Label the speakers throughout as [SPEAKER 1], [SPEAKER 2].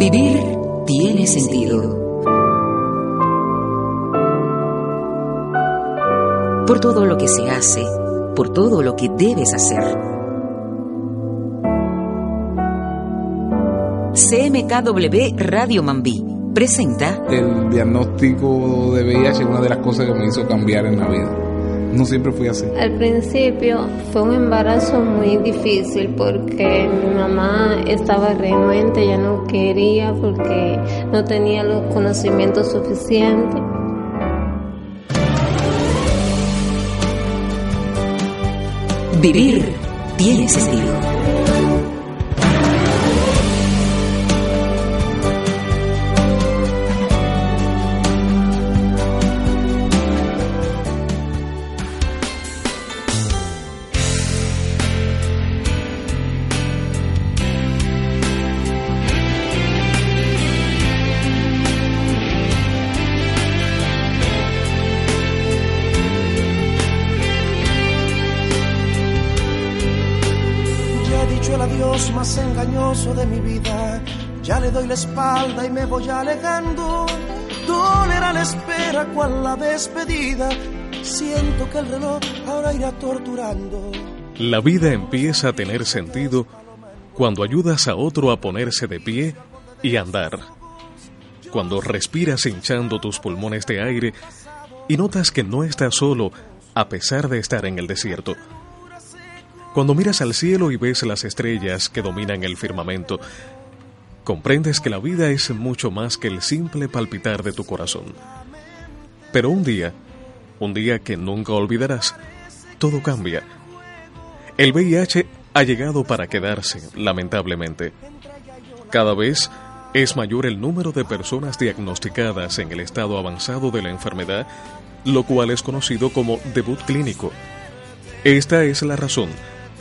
[SPEAKER 1] Vivir tiene sentido. Por todo lo que se hace, por todo lo que debes hacer. CMKW Radio Mambí presenta
[SPEAKER 2] El diagnóstico de VIH es una de las cosas que me hizo cambiar en la vida. No siempre fui así.
[SPEAKER 3] Al principio fue un embarazo muy difícil porque mi mamá estaba renuente, ya no quería porque no tenía los conocimientos suficientes.
[SPEAKER 1] Vivir tiene sentido.
[SPEAKER 4] De mi vida. Ya le doy la espalda y me voy alejando. La espera la despedida. Siento que el reloj ahora irá torturando.
[SPEAKER 5] La vida empieza a tener sentido cuando ayudas a otro a ponerse de pie y andar. Cuando respiras hinchando tus pulmones de aire y notas que no estás solo a pesar de estar en el desierto. Cuando miras al cielo y ves las estrellas que dominan el firmamento, comprendes que la vida es mucho más que el simple palpitar de tu corazón. Pero un día, un día que nunca olvidarás, todo cambia. El VIH ha llegado para quedarse, lamentablemente. Cada vez es mayor el número de personas diagnosticadas en el estado avanzado de la enfermedad, lo cual es conocido como debut clínico. Esta es la razón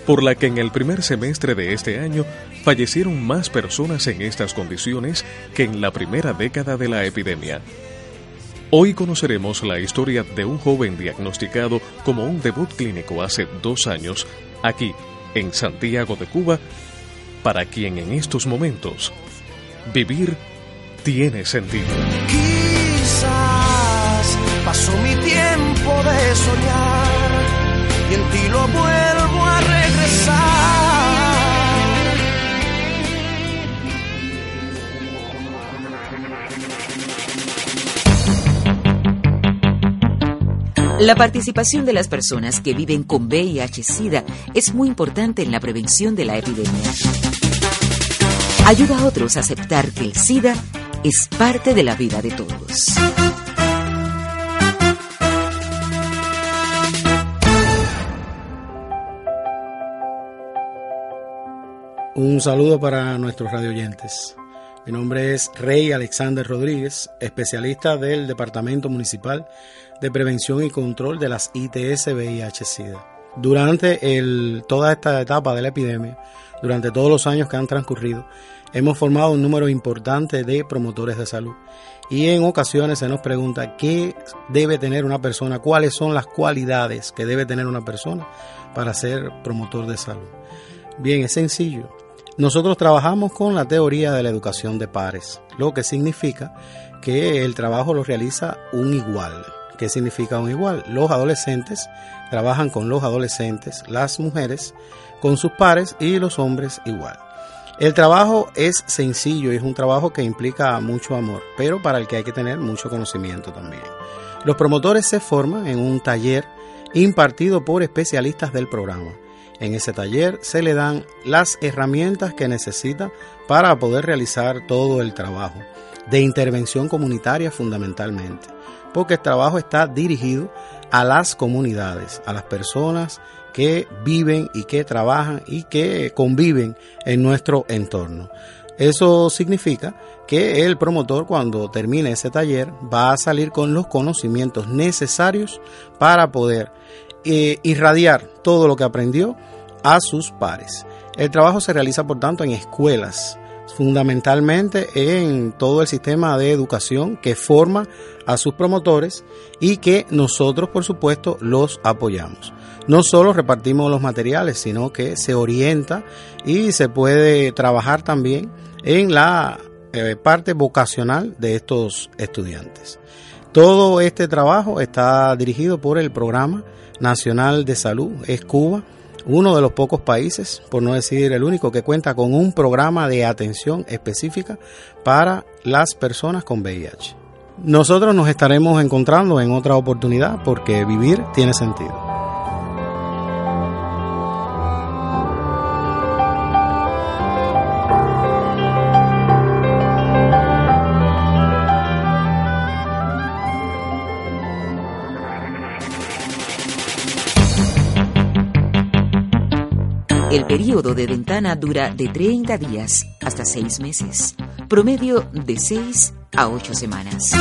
[SPEAKER 5] por la que en el primer semestre de este año fallecieron más personas en estas condiciones que en la primera década de la epidemia. Hoy conoceremos la historia de un joven diagnosticado como un debut clínico hace dos años, aquí, en Santiago de Cuba, para quien en estos momentos vivir tiene sentido.
[SPEAKER 1] La participación de las personas que viven con VIH-Sida es muy importante en la prevención de la epidemia. Ayuda a otros a aceptar que el SIDA es parte de la vida de todos.
[SPEAKER 6] Un saludo para nuestros radioyentes. Mi nombre es Rey Alexander Rodríguez, especialista del Departamento Municipal de Prevención y Control de las ITS VIH-Sida. Durante toda esta etapa de la epidemia, durante todos los años que han transcurrido, hemos formado un número importante de promotores de salud. Y en ocasiones se nos pregunta qué debe tener una persona, cuáles son las cualidades que debe tener una persona para ser promotor de salud. Bien, es sencillo. Nosotros trabajamos con la teoría de la educación de pares, lo que significa que el trabajo lo realiza un igual. ¿Qué significa un igual? Los adolescentes trabajan con los adolescentes, las mujeres con sus pares y los hombres igual. El trabajo es sencillo y es un trabajo que implica mucho amor, pero para el que hay que tener mucho conocimiento también. Los promotores se forman en un taller impartido por especialistas del programa. En ese taller se le dan las herramientas que necesita para poder realizar todo el trabajo de intervención comunitaria fundamentalmente, porque el trabajo está dirigido a las comunidades, a las personas que viven y que trabajan y que conviven en nuestro entorno. Eso significa que el promotor cuando termine ese taller va a salir con los conocimientos necesarios para poder eh, irradiar todo lo que aprendió a sus pares. El trabajo se realiza por tanto en escuelas, fundamentalmente en todo el sistema de educación que forma a sus promotores y que nosotros por supuesto los apoyamos. No solo repartimos los materiales, sino que se orienta y se puede trabajar también en la eh, parte vocacional de estos estudiantes. Todo este trabajo está dirigido por el Programa Nacional de Salud, es Cuba, uno de los pocos países, por no decir el único, que cuenta con un programa de atención específica para las personas con VIH. Nosotros nos estaremos encontrando en otra oportunidad porque vivir tiene sentido.
[SPEAKER 1] El periodo de ventana dura de 30 días hasta 6 meses, promedio de 6 a 8 semanas.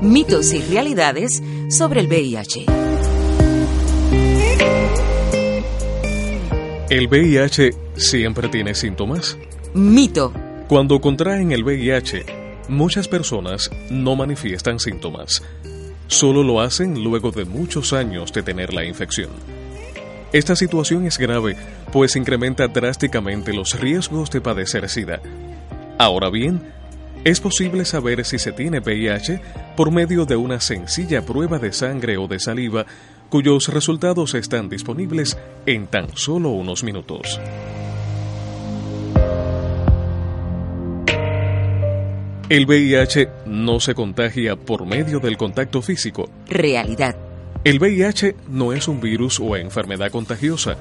[SPEAKER 1] Mitos y realidades sobre el VIH.
[SPEAKER 5] ¿El VIH siempre tiene síntomas?
[SPEAKER 1] Mito.
[SPEAKER 5] Cuando contraen el VIH, muchas personas no manifiestan síntomas. Solo lo hacen luego de muchos años de tener la infección. Esta situación es grave, pues incrementa drásticamente los riesgos de padecer SIDA. Ahora bien, es posible saber si se tiene VIH por medio de una sencilla prueba de sangre o de saliva cuyos resultados están disponibles en tan solo unos minutos. El VIH no se contagia por medio del contacto físico.
[SPEAKER 1] Realidad.
[SPEAKER 5] El VIH no es un virus o enfermedad contagiosa,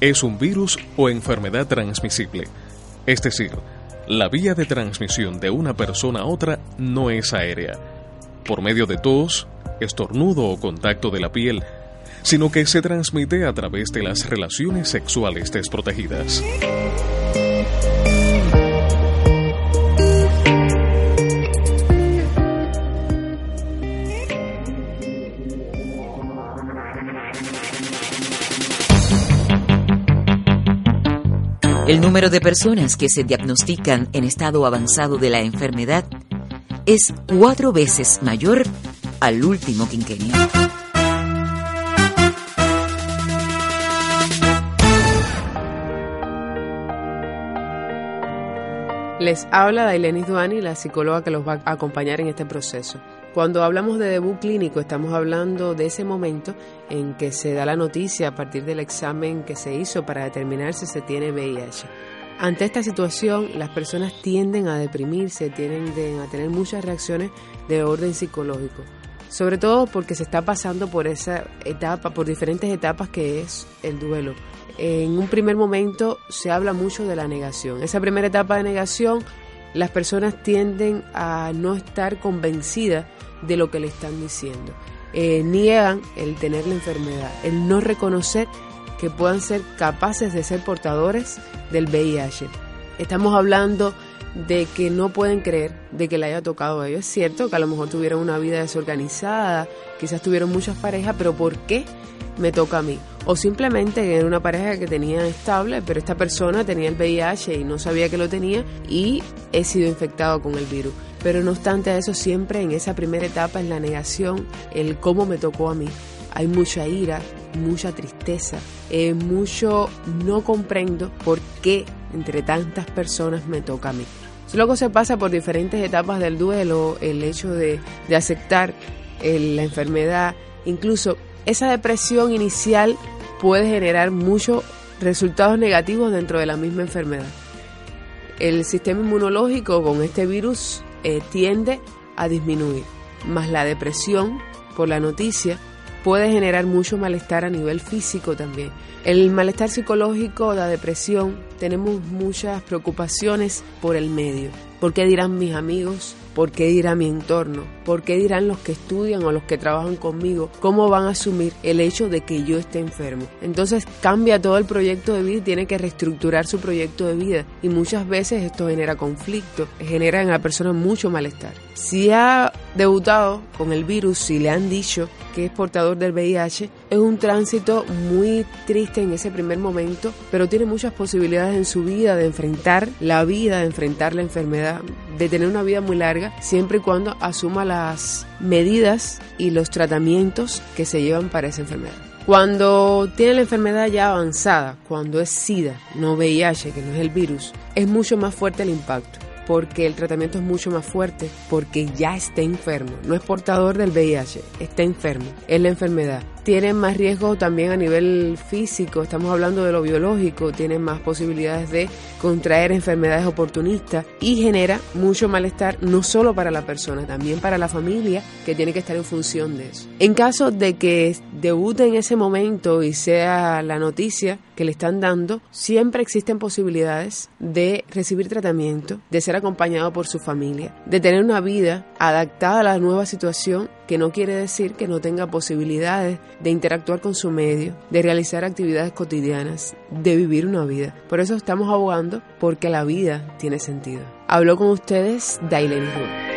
[SPEAKER 5] es un virus o enfermedad transmisible. Es decir, la vía de transmisión de una persona a otra no es aérea. Por medio de tos, estornudo o contacto de la piel, sino que se transmite a través de las relaciones sexuales desprotegidas.
[SPEAKER 1] El número de personas que se diagnostican en estado avanzado de la enfermedad es cuatro veces mayor al último quinquenio.
[SPEAKER 7] Les habla Dailenis Duani, la psicóloga que los va a acompañar en este proceso. Cuando hablamos de debut clínico, estamos hablando de ese momento en que se da la noticia a partir del examen que se hizo para determinar si se tiene VIH. Ante esta situación, las personas tienden a deprimirse, tienden a tener muchas reacciones de orden psicológico, sobre todo porque se está pasando por esa etapa, por diferentes etapas que es el duelo en un primer momento se habla mucho de la negación. Esa primera etapa de negación, las personas tienden a no estar convencidas de lo que le están diciendo. Eh, niegan el tener la enfermedad, el no reconocer que puedan ser capaces de ser portadores del VIH. Estamos hablando de que no pueden creer de que le haya tocado a ellos. Es cierto que a lo mejor tuvieron una vida desorganizada, quizás tuvieron muchas parejas, pero ¿por qué me toca a mí? O simplemente era una pareja que tenía estable, pero esta persona tenía el VIH y no sabía que lo tenía y he sido infectado con el virus. Pero no obstante eso, siempre en esa primera etapa es la negación, el cómo me tocó a mí. Hay mucha ira, mucha tristeza, eh, mucho no comprendo por qué entre tantas personas me toca a mí. Luego se pasa por diferentes etapas del duelo, el hecho de, aceptar la enfermedad, incluso esa depresión inicial puede generar muchos resultados negativos dentro de la misma enfermedad. El sistema inmunológico con este virus eh, tiende a disminuir, más la depresión por la noticia puede generar mucho malestar a nivel físico también. El malestar psicológico, la depresión, tenemos muchas preocupaciones por el medio. ¿Por qué dirán mis amigos? ¿Por qué dirá mi entorno? ¿Por qué dirán los que estudian o los que trabajan conmigo? ¿Cómo van a asumir el hecho de que yo esté enfermo? Entonces cambia todo el proyecto de vida y tiene que reestructurar su proyecto de vida. Y muchas veces esto genera conflicto, genera en la persona mucho malestar. Si ha debutado con el virus, si le han dicho que es portador del VIH, es un tránsito muy triste en ese primer momento, pero tiene muchas posibilidades en su vida de enfrentar la vida, de enfrentar la enfermedad, de tener una vida muy larga, siempre y cuando asuma las medidas y los tratamientos que se llevan para esa enfermedad. Cuando tiene la enfermedad ya avanzada, cuando es SIDA, no VIH, que no es el virus, es mucho más fuerte el impacto porque el tratamiento es mucho más fuerte, porque ya está enfermo, no es portador del VIH, está enfermo, es la enfermedad tienen más riesgo también a nivel físico, estamos hablando de lo biológico, tienen más posibilidades de contraer enfermedades oportunistas y genera mucho malestar no solo para la persona, también para la familia que tiene que estar en función de eso. En caso de que debute en ese momento y sea la noticia que le están dando, siempre existen posibilidades de recibir tratamiento, de ser acompañado por su familia, de tener una vida adaptada a la nueva situación que no quiere decir que no tenga posibilidades de interactuar con su medio, de realizar actividades cotidianas, de vivir una vida. Por eso estamos abogando porque la vida tiene sentido. Habló con ustedes Dailene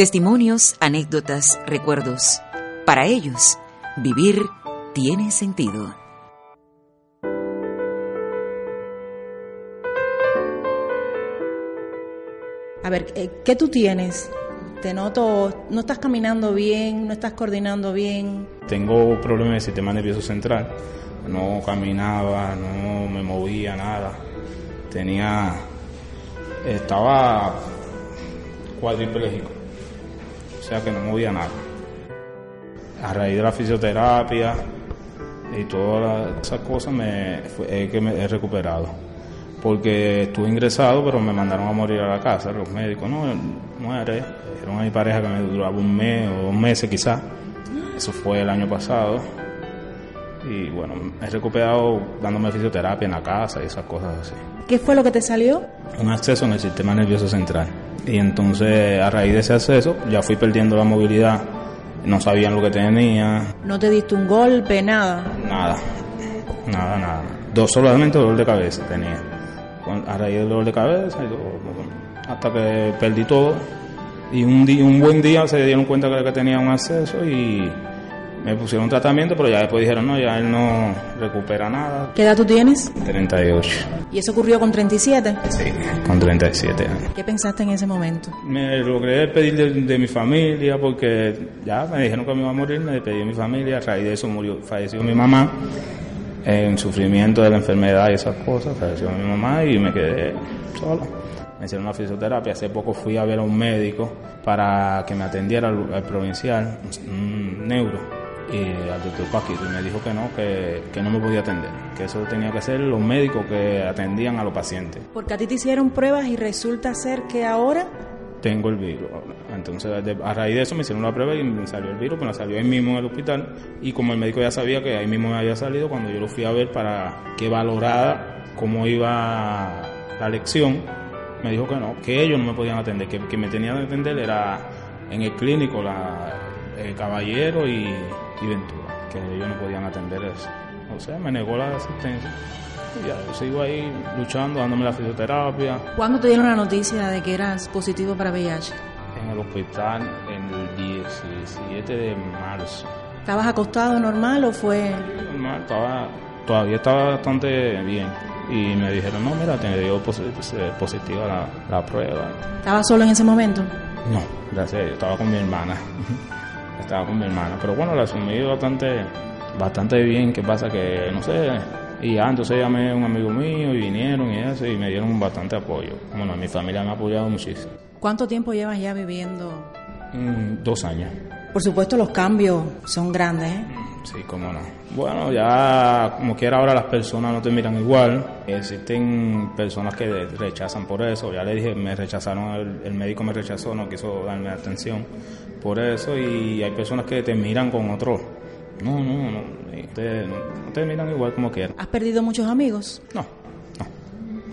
[SPEAKER 1] Testimonios, anécdotas, recuerdos. Para ellos, vivir tiene sentido.
[SPEAKER 8] A ver, eh, ¿qué tú tienes? Te noto, no estás caminando bien, no estás coordinando bien.
[SPEAKER 9] Tengo problemas del sistema nervioso central. No caminaba, no me movía nada. Tenía, estaba cuadripléjico sea que no movía nada. A raíz de la fisioterapia y todas esas cosas me, que me he recuperado. Porque estuve ingresado, pero me mandaron a morir a la casa. Los médicos, no, muere. Era una mi pareja que me duraba un mes o dos meses quizás. Eso fue el año pasado. Y bueno, he recuperado dándome fisioterapia en la casa y esas cosas así.
[SPEAKER 8] ¿Qué fue lo que te salió?
[SPEAKER 9] Un acceso en el sistema nervioso central. Y entonces a raíz de ese acceso ya fui perdiendo la movilidad, no sabían lo que tenía.
[SPEAKER 8] ¿No te diste un golpe, nada?
[SPEAKER 9] Nada, nada, nada. Dos solamente dolor de cabeza tenía. A raíz del dolor de cabeza, hasta que perdí todo. Y un, día, un buen día se dieron cuenta que tenía un acceso y me pusieron un tratamiento, pero ya después dijeron, no, ya él no recupera nada.
[SPEAKER 8] ¿Qué edad tú tienes?
[SPEAKER 9] 38.
[SPEAKER 8] ¿Y eso ocurrió con 37?
[SPEAKER 9] Sí, con 37 años.
[SPEAKER 8] ¿Qué pensaste en ese momento?
[SPEAKER 9] Me logré pedir de, mi familia porque ya me dijeron que me iba a morir, me despedí de mi familia, a raíz de eso murió, falleció mi mamá en sufrimiento de la enfermedad y esas cosas, falleció mi mamá y me quedé solo. Me hicieron una fisioterapia, hace poco fui a ver a un médico para que me atendiera al, provincial, un neuro y al doctor Paquito y me dijo que no, que, que, no me podía atender, que eso tenía que hacer los médicos que atendían a los pacientes.
[SPEAKER 8] Porque a ti te hicieron pruebas y resulta ser que ahora...
[SPEAKER 9] Tengo el virus. Entonces, a raíz de eso me hicieron una prueba y me salió el virus, pero salió ahí mismo en el hospital. Y como el médico ya sabía que ahí mismo me había salido, cuando yo lo fui a ver para que valorara cómo iba la lección, me dijo que no, que ellos no me podían atender, que, que me tenían que atender era en el clínico, la, el caballero y y Ventura, que ellos no podían atender eso. O sea, me negó la asistencia. Y ya, yo sigo ahí luchando, dándome la fisioterapia.
[SPEAKER 8] ¿Cuándo te dieron la noticia de que eras positivo para VIH?
[SPEAKER 9] En el hospital en el 17 de marzo.
[SPEAKER 8] ¿Estabas acostado normal o fue...?
[SPEAKER 9] Normal, estaba, todavía estaba bastante bien. Y me dijeron, no, mira, te dio positiva la, la prueba.
[SPEAKER 8] ¿Estabas solo en ese momento?
[SPEAKER 9] No, gracias a Dios, estaba con mi hermana estaba con mi hermana. Pero bueno, la asumí bastante, bastante bien. ¿Qué pasa? Que, no sé, Y ya, entonces llamé a un amigo mío y vinieron y eso, y me dieron bastante apoyo. Bueno, mi familia me ha apoyado muchísimo.
[SPEAKER 8] ¿Cuánto tiempo llevas ya viviendo?
[SPEAKER 9] Mm, dos años.
[SPEAKER 8] Por supuesto, los cambios son grandes, ¿eh?
[SPEAKER 9] Sí, cómo no. Bueno, ya como quiera ahora las personas no te miran igual. Existen personas que rechazan por eso. Ya le dije, me rechazaron, el, médico me rechazó, no quiso darme atención por eso. Y hay personas que te miran con otro. No, no, no. Te, no te miran igual como quieran.
[SPEAKER 8] ¿Has perdido muchos amigos?
[SPEAKER 9] No.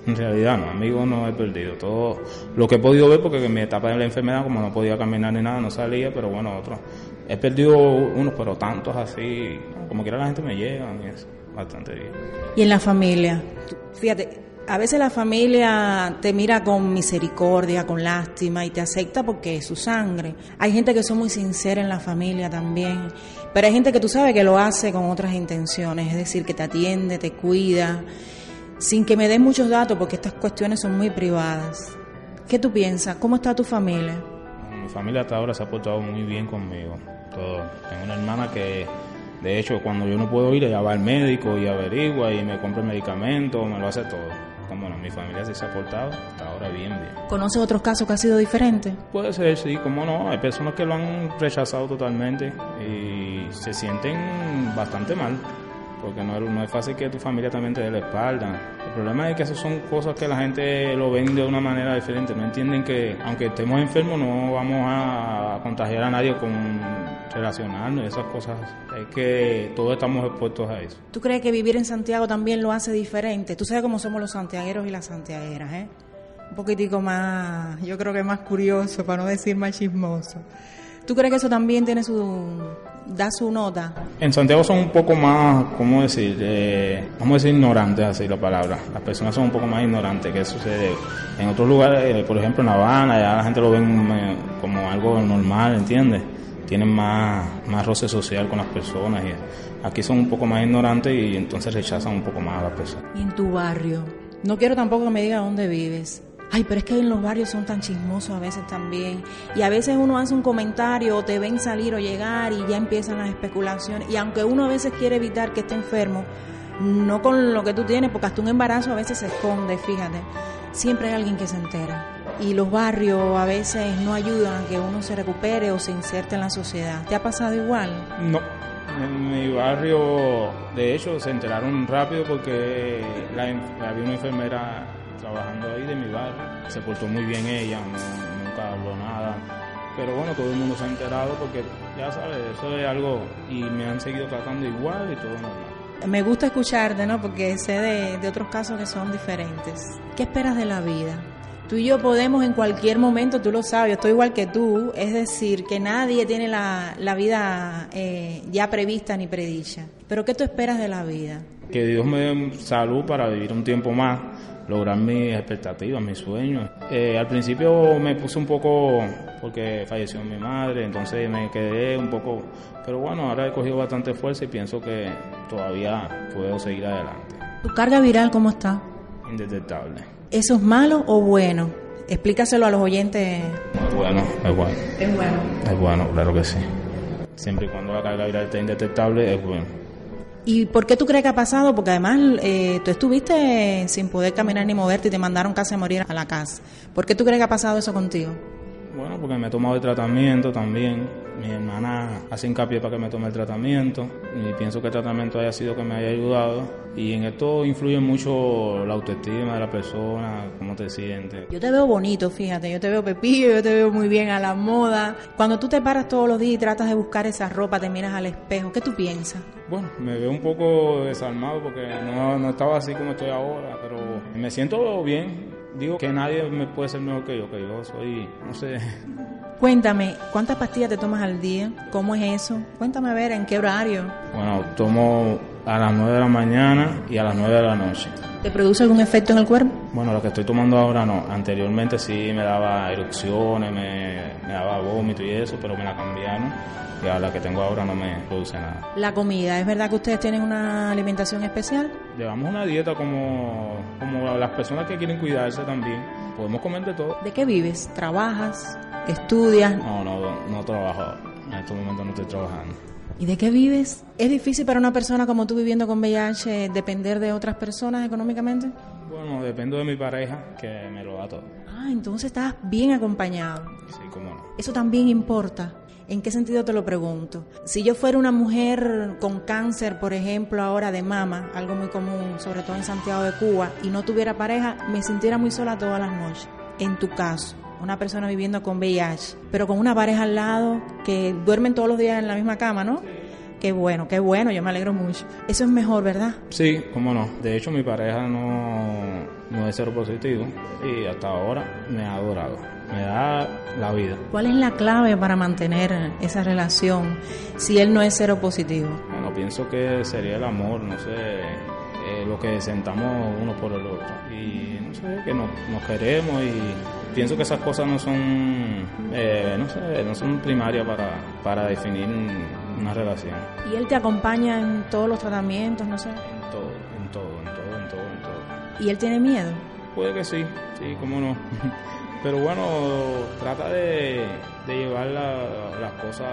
[SPEAKER 9] En realidad no, amigos no he perdido. Todo lo que he podido ver, porque en mi etapa de la enfermedad, como no podía caminar ni nada, no salía, pero bueno, otros. He perdido unos, pero tantos así, como quiera la gente me llega, y es bastante bien.
[SPEAKER 8] ¿Y en la familia? Fíjate, a veces la familia te mira con misericordia, con lástima y te acepta porque es su sangre. Hay gente que son muy sincera en la familia también, pero hay gente que tú sabes que lo hace con otras intenciones, es decir, que te atiende, te cuida sin que me den muchos datos porque estas cuestiones son muy privadas. ¿Qué tú piensas? ¿Cómo está tu familia?
[SPEAKER 9] Mi familia hasta ahora se ha portado muy bien conmigo. Todo. Tengo una hermana que, de hecho, cuando yo no puedo ir, ella va al médico y averigua y me compra el medicamento, me lo hace todo. Como no, mi familia se ha portado hasta ahora bien, bien.
[SPEAKER 8] ¿Conoces otros casos que ha sido diferente?
[SPEAKER 9] Puede ser, sí, como no. Hay personas que lo han rechazado totalmente y se sienten bastante mal porque no, no es fácil que tu familia también te dé la espalda. El problema es que esas son cosas que la gente lo ven de una manera diferente, no entienden que aunque estemos enfermos no vamos a contagiar a nadie con relacionarnos y esas cosas. Es que todos estamos expuestos a eso.
[SPEAKER 8] ¿Tú crees que vivir en Santiago también lo hace diferente? Tú sabes cómo somos los santiagueros y las santiagueras, ¿eh? Un poquitico más, yo creo que más curioso, para no decir más chismoso. ¿Tú crees que eso también tiene su, da su nota?
[SPEAKER 9] En Santiago son un poco más, ¿cómo decir? Eh, vamos a decir ignorantes, así la palabra. Las personas son un poco más ignorantes que sucede. En otros lugares, eh, por ejemplo en La Habana, ya la gente lo ve eh, como algo normal, ¿entiendes? Tienen más, más roce social con las personas. Y aquí son un poco más ignorantes y entonces rechazan un poco más a las personas.
[SPEAKER 8] ¿Y en tu barrio? No quiero tampoco que me diga dónde vives. Ay, pero es que en los barrios son tan chismosos a veces también. Y a veces uno hace un comentario o te ven salir o llegar y ya empiezan las especulaciones. Y aunque uno a veces quiere evitar que esté enfermo, no con lo que tú tienes, porque hasta un embarazo a veces se esconde, fíjate. Siempre hay alguien que se entera. Y los barrios a veces no ayudan a que uno se recupere o se inserte en la sociedad. ¿Te ha pasado igual?
[SPEAKER 9] No. En mi barrio, de hecho, se enteraron rápido porque la, había una enfermera trabajando ahí de mi barrio. Se portó muy bien ella, nunca habló nada. Pero bueno, todo el mundo se ha enterado porque ya sabes, eso es algo y me han seguido tratando igual y todo normal.
[SPEAKER 8] Me gusta escucharte, ¿no? Porque sé de, de otros casos que son diferentes. ¿Qué esperas de la vida? Tú y yo podemos en cualquier momento, tú lo sabes, yo estoy igual que tú, es decir, que nadie tiene la, la vida eh, ya prevista ni predicha. Pero ¿qué tú esperas de la vida?
[SPEAKER 9] Que Dios me dé salud para vivir un tiempo más, lograr mis expectativas, mis sueños. Eh, al principio me puse un poco, porque falleció mi madre, entonces me quedé un poco, pero bueno, ahora he cogido bastante fuerza y pienso que todavía puedo seguir adelante.
[SPEAKER 8] ¿Tu carga viral cómo está?
[SPEAKER 9] Indetectable.
[SPEAKER 8] ¿Eso es malo o bueno? Explícaselo a los oyentes.
[SPEAKER 9] Es bueno, es bueno.
[SPEAKER 8] Es bueno.
[SPEAKER 9] Es bueno, claro que sí. Siempre y cuando la carga viral esté indetectable, es bueno.
[SPEAKER 8] ¿Y por qué tú crees que ha pasado? Porque además eh, tú estuviste sin poder caminar ni moverte y te mandaron casi a morir a la casa. ¿Por qué tú crees que ha pasado eso contigo?
[SPEAKER 9] Bueno, porque me he tomado el tratamiento también. Mi hermana hace hincapié para que me tome el tratamiento y pienso que el tratamiento haya sido que me haya ayudado. Y en esto influye mucho la autoestima de la persona, cómo te sientes.
[SPEAKER 8] Yo te veo bonito, fíjate, yo te veo pepillo, yo te veo muy bien a la moda. Cuando tú te paras todos los días y tratas de buscar esa ropa, te miras al espejo, ¿qué tú piensas?
[SPEAKER 9] Bueno, me veo un poco desarmado porque no, no estaba así como estoy ahora, pero me siento bien, digo que nadie me puede ser mejor que yo, que yo soy, no sé.
[SPEAKER 8] Cuéntame, ¿cuántas pastillas te tomas al día? ¿Cómo es eso? Cuéntame a ver, ¿en qué horario?
[SPEAKER 9] Bueno, tomo a las 9 de la mañana y a las 9 de la noche.
[SPEAKER 8] ¿Te produce algún efecto en el cuerpo?
[SPEAKER 9] Bueno, lo que estoy tomando ahora no. Anteriormente sí me daba erupciones, me, me daba vómito y eso, pero me la cambiaron y a la que tengo ahora no me produce nada.
[SPEAKER 8] La comida, ¿es verdad que ustedes tienen una alimentación especial?
[SPEAKER 9] Llevamos una dieta como, como las personas que quieren cuidarse también. Podemos comer de todo.
[SPEAKER 8] ¿De qué vives? ¿Trabajas? ¿Estudias?
[SPEAKER 9] No, no, no trabajo. En estos momentos no estoy trabajando.
[SPEAKER 8] ¿Y de qué vives? ¿Es difícil para una persona como tú viviendo con VIH depender de otras personas económicamente?
[SPEAKER 9] Bueno, dependo de mi pareja, que me lo da todo.
[SPEAKER 8] Ah, entonces estás bien acompañado.
[SPEAKER 9] Sí, cómo no.
[SPEAKER 8] Eso también importa. ¿En qué sentido te lo pregunto? Si yo fuera una mujer con cáncer, por ejemplo, ahora de mama, algo muy común, sobre todo en Santiago de Cuba, y no tuviera pareja, me sintiera muy sola todas las noches. En tu caso, una persona viviendo con VIH, pero con una pareja al lado que duermen todos los días en la misma cama, ¿no? Qué bueno, qué bueno, yo me alegro mucho. Eso es mejor, ¿verdad?
[SPEAKER 9] Sí, cómo no. De hecho, mi pareja no, no es cero positivo y hasta ahora me ha adorado me da la vida.
[SPEAKER 8] ¿Cuál es la clave para mantener esa relación si él no es cero positivo?
[SPEAKER 9] Bueno, pienso que sería el amor, no sé, eh, lo que sentamos uno por el otro. Y no sé, que nos, queremos y pienso que esas cosas no son, eh, no sé, no son primarias para, para definir una relación.
[SPEAKER 8] ¿Y él te acompaña en todos los tratamientos, no sé?
[SPEAKER 9] En todo, en todo, en todo, en todo, en todo.
[SPEAKER 8] ¿Y él tiene miedo?
[SPEAKER 9] Puede que sí, sí, cómo no. Pero bueno, trata de, llevar las cosas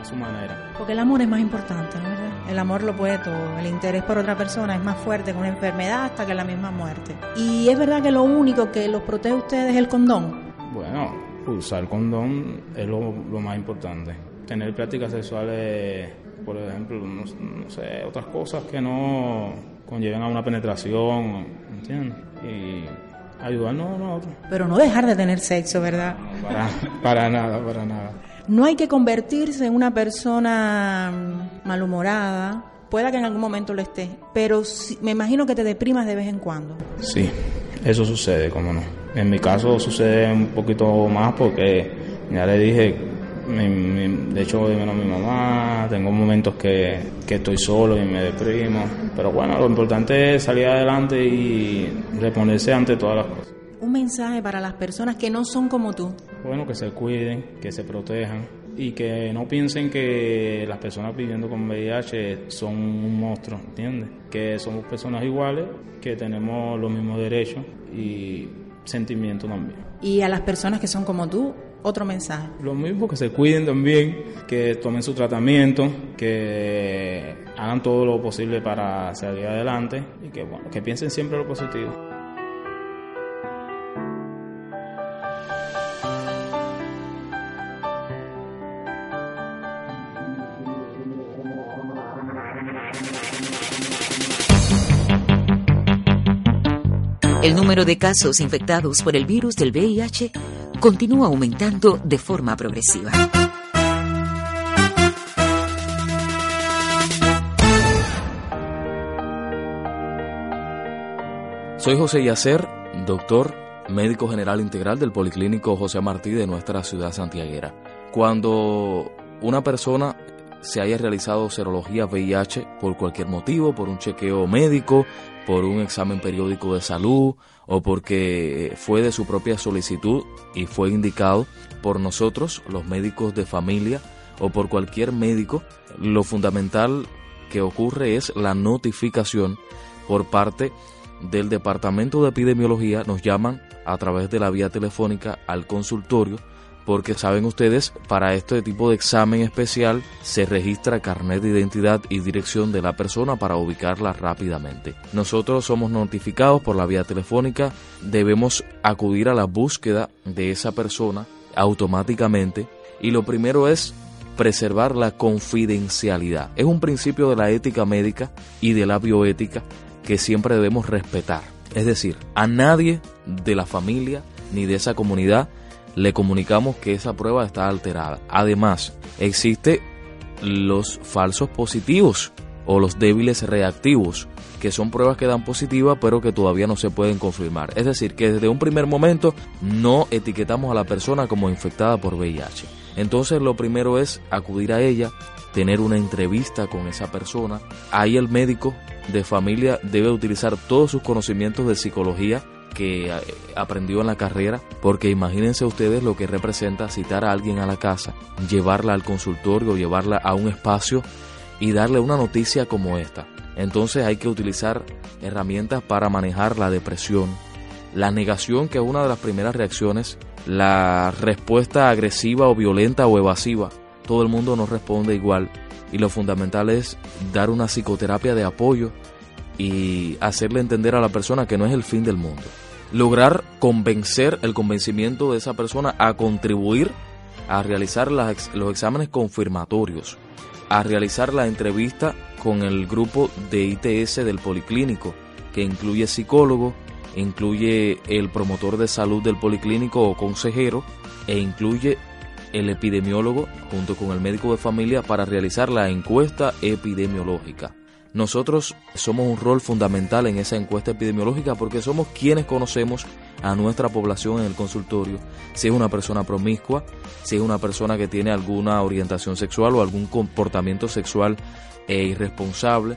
[SPEAKER 9] a su manera.
[SPEAKER 8] Porque el amor es más importante, ¿no verdad? El amor lo puede todo. El interés por otra persona es más fuerte que una enfermedad hasta que la misma muerte. Y es verdad que lo único que los protege a ustedes es el condón.
[SPEAKER 9] Bueno, usar condón es lo, más importante. Tener prácticas sexuales, por ejemplo, no, sé, otras cosas que no conlleven a una penetración, ¿entiendes? Y ayudarnos a nosotros.
[SPEAKER 8] Pero no dejar de tener sexo, ¿verdad?
[SPEAKER 9] para, nada, para nada.
[SPEAKER 8] No hay que convertirse en una persona malhumorada, pueda que en algún momento lo esté, pero me imagino que te deprimas de vez en cuando.
[SPEAKER 9] Sí, eso sucede, cómo no. En mi caso sucede un poquito más porque ya le dije, de hecho voy menos a mi mamá, tengo momentos que, que estoy solo y me deprimo, pero bueno, lo importante es salir adelante y reponerse ante todas las cosas.
[SPEAKER 8] Un mensaje para las personas que no son como tú.
[SPEAKER 9] Bueno, que se cuiden, que se protejan y que no piensen que las personas viviendo con VIH son un monstruo, ¿entiendes? Que somos personas iguales, que tenemos los mismos derechos y sentimientos también.
[SPEAKER 8] Y a las personas que son como tú, otro mensaje.
[SPEAKER 9] Lo mismo, que se cuiden también, que tomen su tratamiento, que hagan todo lo posible para salir adelante y que, bueno, que piensen siempre lo positivo.
[SPEAKER 1] El número de casos infectados por el virus del VIH continúa aumentando de forma progresiva.
[SPEAKER 10] Soy José Yacer, doctor, médico general integral del Policlínico José Martí de nuestra ciudad santiaguera. Cuando una persona se haya realizado serología VIH por cualquier motivo, por un chequeo médico, por un examen periódico de salud o porque fue de su propia solicitud y fue indicado por nosotros, los médicos de familia o por cualquier médico, lo fundamental que ocurre es la notificación por parte del Departamento de Epidemiología, nos llaman a través de la vía telefónica al consultorio porque saben ustedes, para este tipo de examen especial se registra carnet de identidad y dirección de la persona para ubicarla rápidamente. Nosotros somos notificados por la vía telefónica, debemos acudir a la búsqueda de esa persona automáticamente y lo primero es preservar la confidencialidad. Es un principio de la ética médica y de la bioética que siempre debemos respetar. Es decir, a nadie de la familia ni de esa comunidad le comunicamos que esa prueba está alterada. Además, existe los falsos positivos o los débiles reactivos, que son pruebas que dan positiva pero que todavía no se pueden confirmar. Es decir, que desde un primer momento no etiquetamos a la persona como infectada por VIH. Entonces lo primero es acudir a ella, tener una entrevista con esa persona. Ahí el médico de familia debe utilizar todos sus conocimientos de psicología que eh, aprendió en la carrera, porque imagínense ustedes lo que representa citar a alguien a la casa, llevarla al consultorio, llevarla a un espacio y darle una noticia como esta. Entonces hay que utilizar herramientas para manejar la depresión, la negación que es una de las primeras reacciones, la respuesta agresiva o violenta o evasiva todo el mundo no responde igual y lo fundamental es dar una psicoterapia de apoyo y hacerle entender a la persona que no es el fin del mundo. Lograr convencer el convencimiento de esa persona a contribuir a realizar los exámenes confirmatorios, a realizar la entrevista con el grupo de ITS del policlínico, que incluye psicólogo, incluye el promotor de salud del policlínico o consejero e incluye el epidemiólogo junto con el médico de familia para realizar la encuesta epidemiológica. Nosotros somos un rol fundamental en esa encuesta epidemiológica porque somos quienes conocemos a nuestra población en el consultorio, si es una persona promiscua, si es una persona que tiene alguna orientación sexual o algún comportamiento sexual e irresponsable.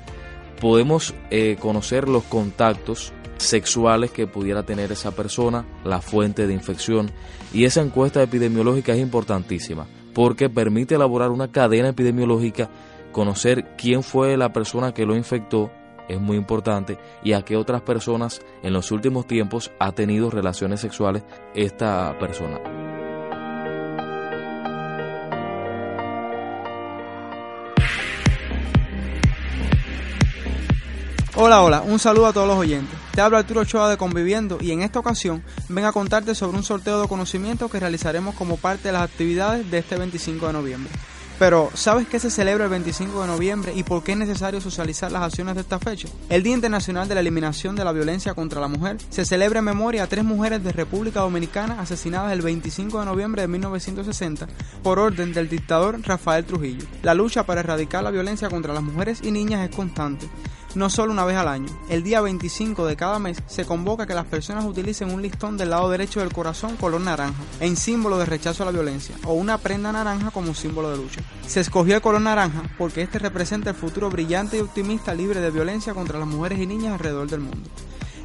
[SPEAKER 10] Podemos eh, conocer los contactos sexuales que pudiera tener esa persona, la fuente de infección. Y esa encuesta epidemiológica es importantísima porque permite elaborar una cadena epidemiológica, conocer quién fue la persona que lo infectó, es muy importante, y a qué otras personas en los últimos tiempos ha tenido relaciones sexuales esta persona.
[SPEAKER 11] Hola, hola, un saludo a todos los oyentes. Te habla Arturo Ochoa de Conviviendo y en esta ocasión vengo a contarte sobre un sorteo de conocimiento que realizaremos como parte de las actividades de este 25 de noviembre. Pero, ¿sabes qué se celebra el 25 de noviembre y por qué es necesario socializar las acciones de esta fecha? El Día Internacional de la Eliminación de la Violencia contra la Mujer se celebra en memoria a tres mujeres de República Dominicana asesinadas el 25 de noviembre de 1960 por orden del dictador Rafael Trujillo. La lucha para erradicar la violencia contra las mujeres y niñas es constante no solo una vez al año. El día 25 de cada mes se convoca que las personas utilicen un listón del lado derecho del corazón color naranja, en símbolo de rechazo a la violencia, o una prenda naranja como símbolo de lucha. Se escogió el color naranja porque este representa el futuro brillante y optimista libre de violencia contra las mujeres y niñas alrededor del mundo.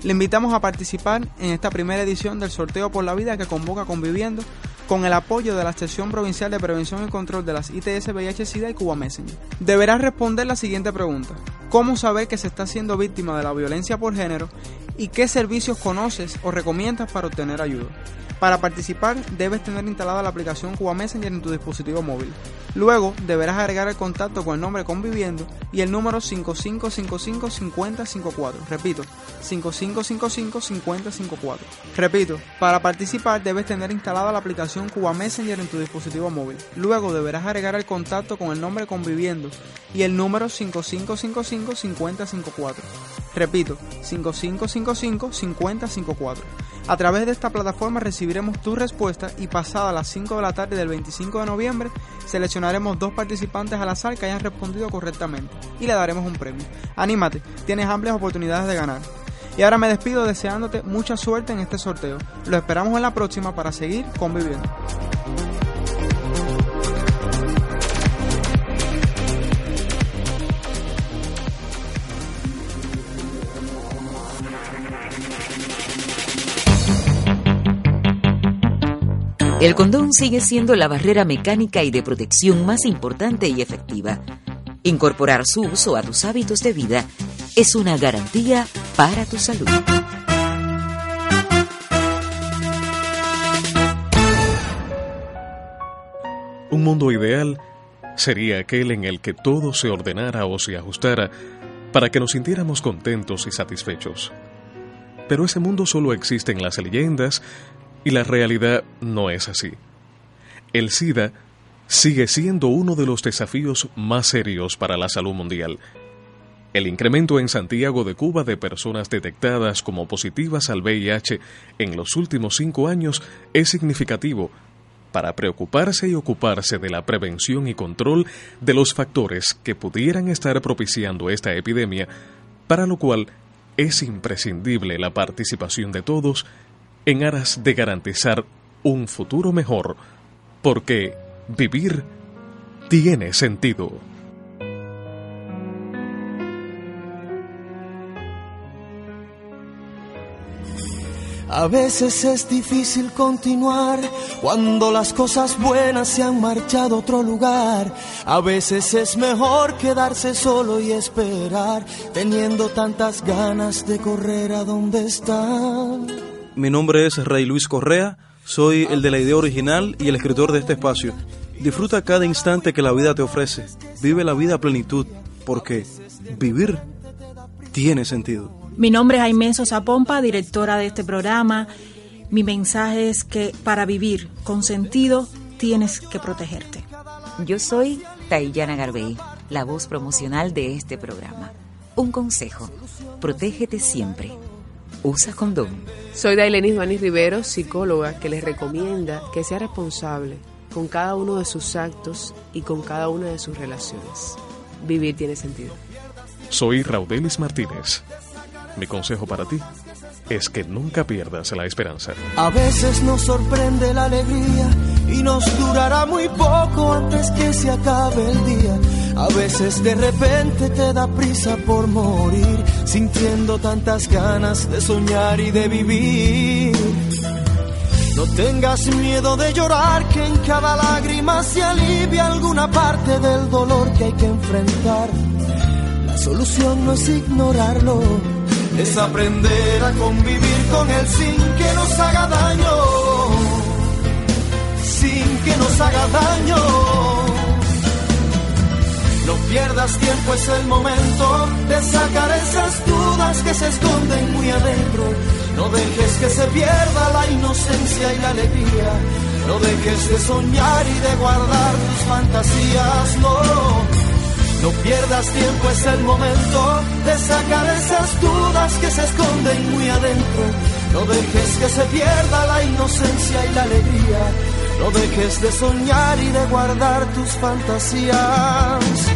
[SPEAKER 11] Le invitamos a participar en esta primera edición del sorteo por la vida que convoca Conviviendo con el apoyo de la Sección Provincial de Prevención y Control de las ITS VIH-Sida y Cuba Messenger. Deberás responder la siguiente pregunta. ¿Cómo saber que se está siendo víctima de la violencia por género y qué servicios conoces o recomiendas para obtener ayuda? Para participar debes tener instalada la aplicación Cuba Messenger en tu dispositivo móvil. Luego deberás agregar el contacto con el nombre Conviviendo y el número 5555-5054. Repito, 5555-5054. Repito, para participar debes tener instalada la aplicación Cuba Messenger en tu dispositivo móvil. Luego deberás agregar el contacto con el nombre Conviviendo y el número 5555-5054. Repito, 5555-5054. A través de esta plataforma recibiremos tu respuesta y pasada las 5 de la tarde del 25 de noviembre seleccionaremos dos participantes al azar que hayan respondido correctamente y le daremos un premio. Anímate, tienes amplias oportunidades de ganar. Y ahora me despido deseándote mucha suerte en este sorteo. Lo esperamos en la próxima para seguir conviviendo.
[SPEAKER 1] El condón sigue siendo la barrera mecánica y de protección más importante y efectiva. Incorporar su uso a tus hábitos de vida es una garantía para tu salud.
[SPEAKER 5] Un mundo ideal sería aquel en el que todo se ordenara o se ajustara para que nos sintiéramos contentos y satisfechos. Pero ese mundo solo existe en las leyendas y la realidad no es así. El SIDA sigue siendo uno de los desafíos más serios para la salud mundial. El incremento en Santiago de Cuba de personas detectadas como positivas al VIH en los últimos cinco años es significativo para preocuparse y ocuparse de la prevención y control de los factores que pudieran estar propiciando esta epidemia, para lo cual es imprescindible la participación de todos en aras de garantizar un futuro mejor, porque vivir tiene sentido.
[SPEAKER 4] A veces es difícil continuar cuando las cosas buenas se han marchado a otro lugar. A veces es mejor quedarse solo y esperar, teniendo tantas ganas de correr a donde están.
[SPEAKER 12] Mi nombre es Rey Luis Correa, soy el de la idea original y el escritor de este espacio. Disfruta cada instante que la vida te ofrece. Vive la vida a plenitud, porque vivir tiene sentido.
[SPEAKER 8] Mi nombre es Jaime Sosa Pompa, directora de este programa. Mi mensaje es que para vivir con sentido tienes que protegerte.
[SPEAKER 1] Yo soy Tayana Garbey, la voz promocional de este programa. Un consejo, protégete siempre. Usa condón.
[SPEAKER 7] Soy Dailenis Duanis Rivero, psicóloga, que les recomienda que sea responsable con cada uno de sus actos y con cada una de sus relaciones. Vivir tiene sentido.
[SPEAKER 5] Soy Raudelis Martínez. Mi consejo para ti es que nunca pierdas la esperanza.
[SPEAKER 4] A veces nos sorprende la alegría y nos durará muy poco antes que se acabe el día. A veces de repente te da prisa por morir, sintiendo tantas ganas de soñar y de vivir. No tengas miedo de llorar, que en cada lágrima se alivia alguna parte del dolor que hay que enfrentar. La solución no es ignorarlo, es aprender a convivir con él sin que nos haga daño. Sin que nos haga daño. No pierdas tiempo, es el momento de sacar esas dudas que se esconden muy adentro. No dejes que se pierda la inocencia y la alegría. No dejes de soñar y de guardar tus fantasías, no. No pierdas tiempo, es el momento de sacar esas dudas que se esconden muy adentro. No dejes que se pierda la inocencia y la alegría. No dejes de soñar y de guardar tus fantasías.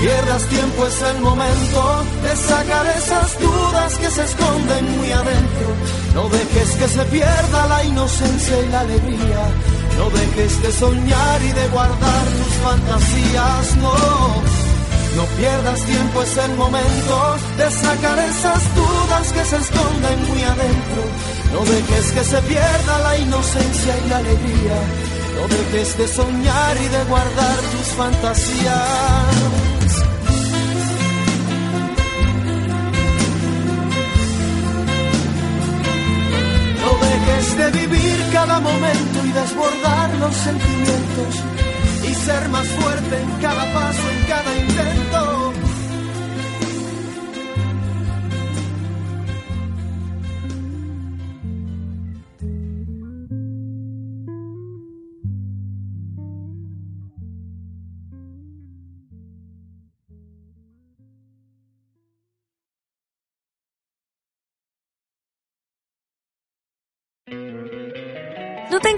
[SPEAKER 4] Pierdas tiempo, es el momento de sacar esas dudas que se esconden muy adentro. No dejes que se pierda la inocencia y la alegría. No dejes de soñar y de guardar tus fantasías, no. No pierdas tiempo, es el momento de sacar esas dudas que se esconden muy adentro. No dejes que se pierda la inocencia y la alegría. No dejes de soñar y de guardar tus fantasías. Desbordar los sentimientos y ser más fuerte en cada paso, en cada